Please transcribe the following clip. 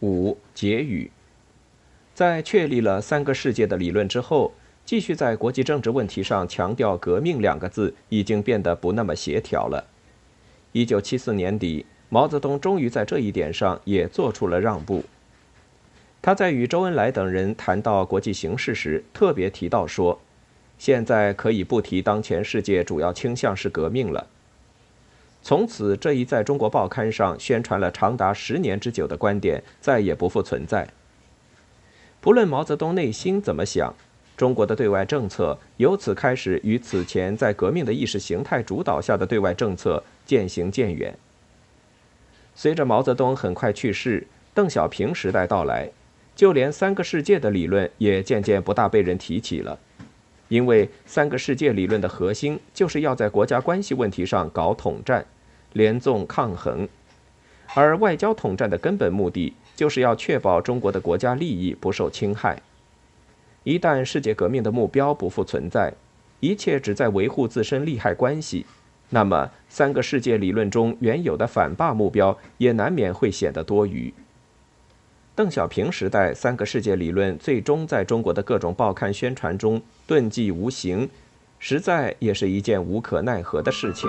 五、结语。在确立了三个世界的理论之后，继续在国际政治问题上强调“革命”两个字，已经变得不那么协调了。一九七四年底，毛泽东终于在这一点上也做出了让步。他在与周恩来等人谈到国际形势时，特别提到说：“现在可以不提当前世界主要倾向是革命了。”从此，这一在中国报刊上宣传了长达十年之久的观点再也不复存在。不论毛泽东内心怎么想，中国的对外政策由此开始与此前在革命的意识形态主导下的对外政策渐行渐远。随着毛泽东很快去世，邓小平时代到来，就连“三个世界”的理论也渐渐不大被人提起了，因为“三个世界”理论的核心就是要在国家关系问题上搞统战。联纵抗衡，而外交统战的根本目的就是要确保中国的国家利益不受侵害。一旦世界革命的目标不复存在，一切只在维护自身利害关系，那么三个世界理论中原有的反霸目标也难免会显得多余。邓小平时代三个世界理论最终在中国的各种报刊宣传中遁迹无形，实在也是一件无可奈何的事情。